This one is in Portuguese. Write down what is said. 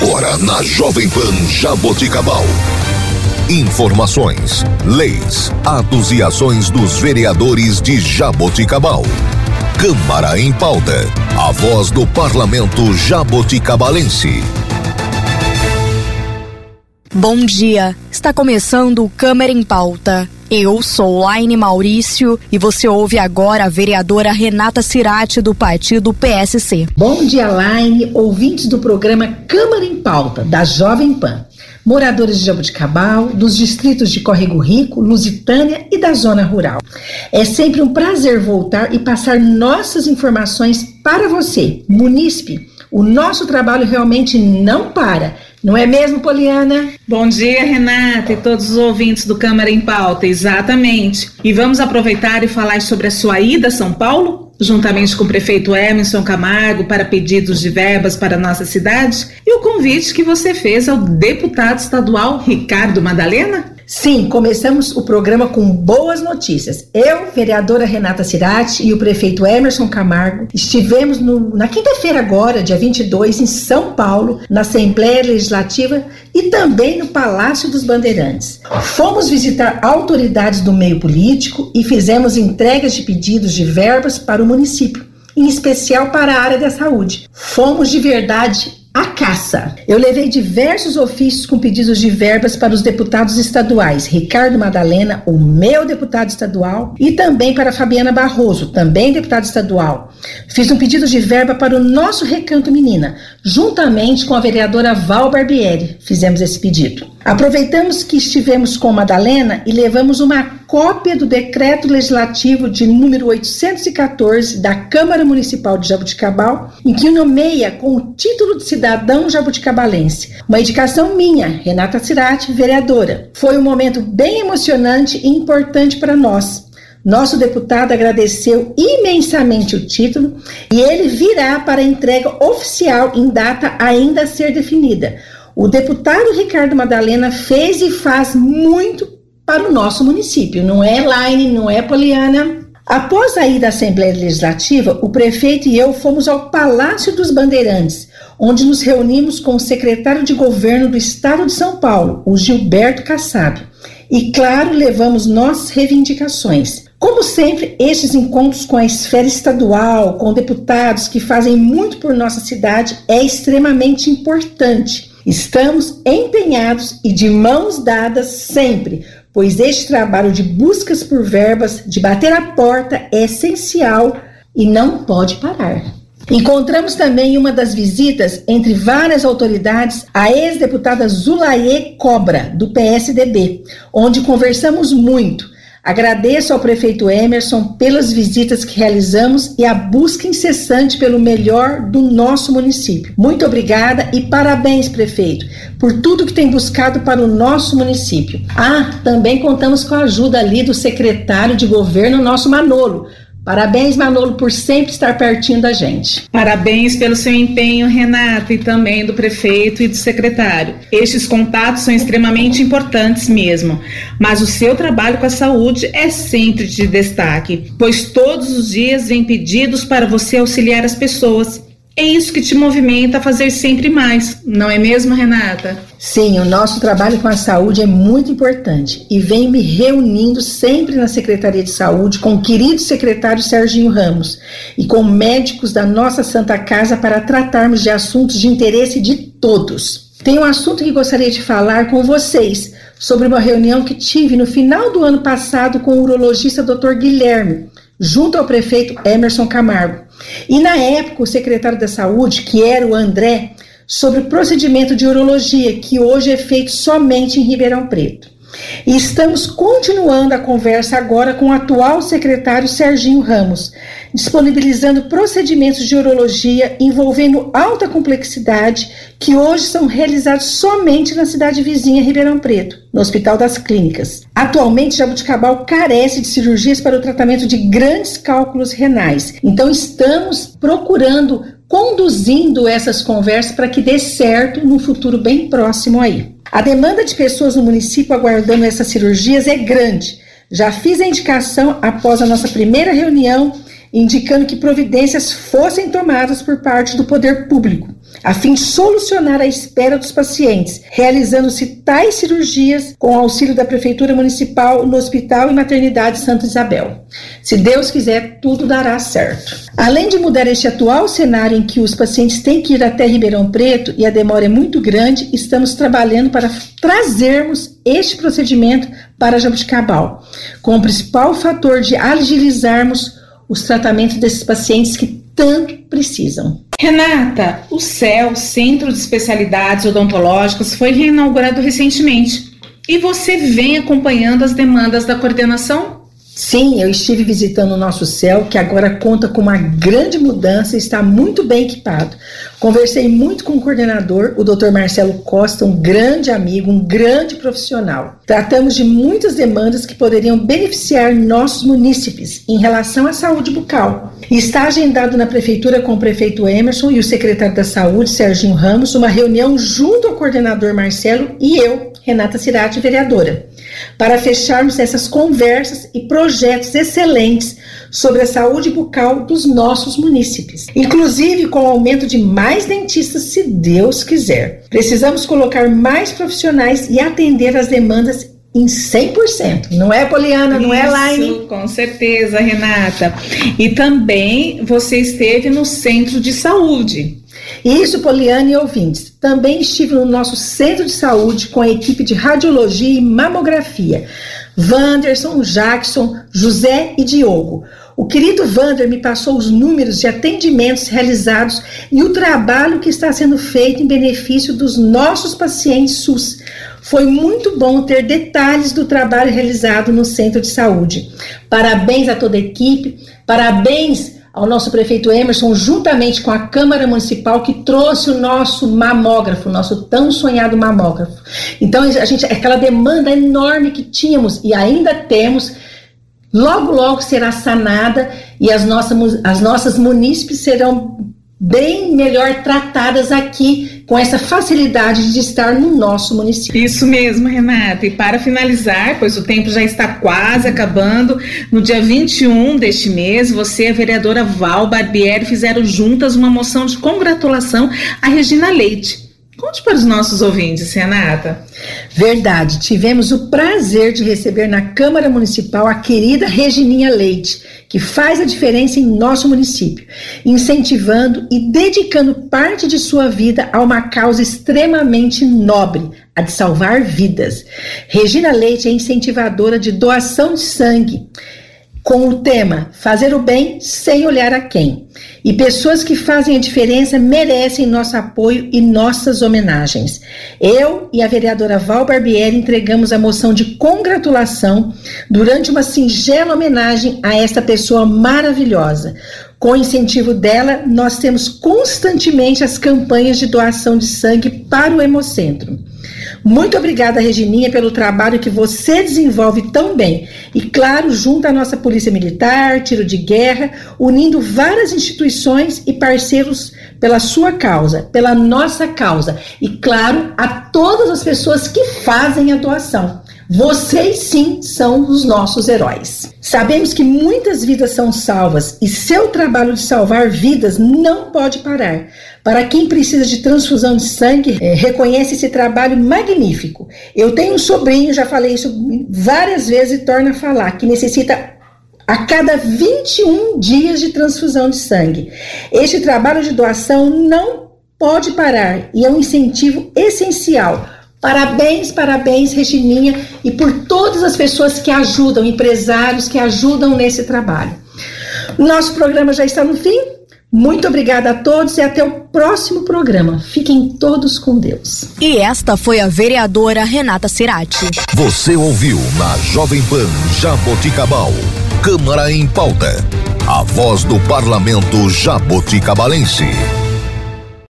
Agora na Jovem Pan Jaboticabal. Informações, leis, atos e ações dos vereadores de Jaboticabal. Câmara em pauta. A voz do parlamento jaboticabalense. Bom dia. Está começando o Câmara em Pauta. Eu sou Laine Maurício e você ouve agora a vereadora Renata Cirati do partido PSC. Bom dia, Laine, ouvintes do programa Câmara em Pauta, da Jovem Pan. Moradores de Jabuticabal, dos distritos de Córrego Rico, Lusitânia e da zona rural. É sempre um prazer voltar e passar nossas informações para você, munícipe. O nosso trabalho realmente não para não é mesmo, Poliana? Bom dia, Renata e todos os ouvintes do Câmara em Pauta. Exatamente. E vamos aproveitar e falar sobre a sua ida a São Paulo? Juntamente com o prefeito Emerson Camargo para pedidos de verbas para nossa cidade? E o convite que você fez ao deputado estadual Ricardo Madalena? Sim, começamos o programa com boas notícias. Eu, vereadora Renata Cirati e o prefeito Emerson Camargo estivemos no, na quinta-feira agora, dia 22, em São Paulo, na Assembleia Legislativa e também no Palácio dos Bandeirantes. Fomos visitar autoridades do meio político e fizemos entregas de pedidos de verbas para o município, em especial para a área da saúde. Fomos de verdade a caça. Eu levei diversos ofícios com pedidos de verbas para os deputados estaduais, Ricardo Madalena, o meu deputado estadual, e também para Fabiana Barroso, também deputada estadual. Fiz um pedido de verba para o nosso Recanto Menina, juntamente com a vereadora Val Barbieri. Fizemos esse pedido. Aproveitamos que estivemos com Madalena e levamos uma cópia do decreto legislativo de número 814 da Câmara Municipal de Jabuticabal, em que nomeia com o título de cidadão jabuticabalense. Uma indicação minha, Renata Cirati, vereadora. Foi um momento bem emocionante e importante para nós. Nosso deputado agradeceu imensamente o título e ele virá para entrega oficial em data ainda a ser definida o deputado Ricardo Madalena fez e faz muito para o nosso município, não é, Laine, não é, Poliana? Após a ida da Assembleia Legislativa, o prefeito e eu fomos ao Palácio dos Bandeirantes, onde nos reunimos com o secretário de governo do estado de São Paulo, o Gilberto Kassab. E, claro, levamos nossas reivindicações. Como sempre, estes encontros com a esfera estadual, com deputados que fazem muito por nossa cidade, é extremamente importante Estamos empenhados e de mãos dadas sempre, pois este trabalho de buscas por verbas, de bater a porta, é essencial e não pode parar. Encontramos também uma das visitas, entre várias autoridades, a ex-deputada Zulaie Cobra, do PSDB, onde conversamos muito Agradeço ao prefeito Emerson pelas visitas que realizamos e a busca incessante pelo melhor do nosso município. Muito obrigada e parabéns, prefeito, por tudo que tem buscado para o nosso município. Ah, também contamos com a ajuda ali do secretário de governo, nosso Manolo Parabéns, Manolo, por sempre estar pertinho da gente. Parabéns pelo seu empenho, Renata, e também do prefeito e do secretário. Estes contatos são extremamente importantes mesmo, mas o seu trabalho com a saúde é sempre de destaque, pois todos os dias vem pedidos para você auxiliar as pessoas é isso que te movimenta a fazer sempre mais, não é mesmo, Renata? Sim, o nosso trabalho com a saúde é muito importante e venho me reunindo sempre na Secretaria de Saúde com o querido secretário Serginho Ramos e com médicos da nossa Santa Casa para tratarmos de assuntos de interesse de todos. Tem um assunto que gostaria de falar com vocês sobre uma reunião que tive no final do ano passado com o urologista Dr. Guilherme, junto ao prefeito Emerson Camargo. E na época, o secretário da Saúde, que era o André, sobre o procedimento de urologia, que hoje é feito somente em Ribeirão Preto. E estamos continuando a conversa agora com o atual secretário Serginho Ramos, disponibilizando procedimentos de urologia envolvendo alta complexidade que hoje são realizados somente na cidade vizinha Ribeirão Preto, no Hospital das Clínicas. Atualmente, Jabuticabal carece de cirurgias para o tratamento de grandes cálculos renais. Então, estamos procurando conduzindo essas conversas para que dê certo no futuro bem próximo aí. A demanda de pessoas no município aguardando essas cirurgias é grande. Já fiz a indicação após a nossa primeira reunião indicando que providências fossem tomadas por parte do poder público, a fim de solucionar a espera dos pacientes, realizando-se tais cirurgias com auxílio da Prefeitura Municipal no Hospital e Maternidade Santa Isabel. Se Deus quiser, tudo dará certo. Além de mudar este atual cenário em que os pacientes têm que ir até Ribeirão Preto e a demora é muito grande, estamos trabalhando para trazermos este procedimento para Jabuticabal, com o principal fator de agilizarmos os tratamentos desses pacientes que tanto precisam. Renata, o CEL, Centro de Especialidades Odontológicas, foi reinaugurado recentemente. E você vem acompanhando as demandas da coordenação? Sim, eu estive visitando o nosso céu, que agora conta com uma grande mudança e está muito bem equipado. Conversei muito com o coordenador, o Dr. Marcelo Costa, um grande amigo, um grande profissional. Tratamos de muitas demandas que poderiam beneficiar nossos munícipes em relação à saúde bucal. Está agendado na prefeitura com o prefeito Emerson e o secretário da Saúde, Serginho Ramos, uma reunião junto ao coordenador Marcelo e eu, Renata Cirati, vereadora para fecharmos essas conversas e projetos excelentes sobre a saúde bucal dos nossos munícipes, inclusive com o aumento de mais dentistas, se Deus quiser. Precisamos colocar mais profissionais e atender as demandas em 100%. Não é, Poliana? Não é, Laine? Com certeza, Renata. E também você esteve no centro de saúde. Isso, Poliana e ouvintes. Também estive no nosso centro de saúde com a equipe de radiologia e mamografia. Wanderson, Jackson, José e Diogo. O querido Vander me passou os números de atendimentos realizados e o trabalho que está sendo feito em benefício dos nossos pacientes SUS. Foi muito bom ter detalhes do trabalho realizado no centro de saúde. Parabéns a toda a equipe, parabéns ao nosso prefeito Emerson, juntamente com a Câmara Municipal, que trouxe o nosso mamógrafo, o nosso tão sonhado mamógrafo. Então, a gente, aquela demanda enorme que tínhamos e ainda temos, logo, logo será sanada e as nossas, as nossas munícipes serão bem melhor tratadas aqui com essa facilidade de estar no nosso município. Isso mesmo, Renata. E para finalizar, pois o tempo já está quase acabando, no dia 21 deste mês, você e a vereadora Val Barbieri fizeram juntas uma moção de congratulação a Regina Leite Conte para os nossos ouvintes, Renata. Verdade, tivemos o prazer de receber na Câmara Municipal a querida Regininha Leite, que faz a diferença em nosso município, incentivando e dedicando parte de sua vida a uma causa extremamente nobre, a de salvar vidas. Regina Leite é incentivadora de doação de sangue com o tema Fazer o Bem Sem Olhar a Quem. E pessoas que fazem a diferença merecem nosso apoio e nossas homenagens. Eu e a vereadora Val Barbieri entregamos a moção de congratulação durante uma singela homenagem a esta pessoa maravilhosa. Com o incentivo dela, nós temos constantemente as campanhas de doação de sangue para o Hemocentro. Muito obrigada, Regininha, pelo trabalho que você desenvolve tão bem. E, claro, junto à nossa Polícia Militar, Tiro de Guerra, unindo várias instituições e parceiros pela sua causa, pela nossa causa. E, claro, a todas as pessoas que fazem a doação. Vocês sim são os nossos heróis. Sabemos que muitas vidas são salvas e seu trabalho de salvar vidas não pode parar. Para quem precisa de transfusão de sangue, é, reconhece esse trabalho magnífico. Eu tenho um sobrinho, já falei isso várias vezes e torna a falar, que necessita a cada 21 dias de transfusão de sangue. Este trabalho de doação não pode parar e é um incentivo essencial Parabéns, parabéns, Regininha, e por todas as pessoas que ajudam, empresários que ajudam nesse trabalho. Nosso programa já está no fim. Muito obrigada a todos e até o próximo programa. Fiquem todos com Deus. E esta foi a vereadora Renata Cerati. Você ouviu na Jovem Pan Jaboticabal. Câmara em pauta. A voz do parlamento jaboticabalense.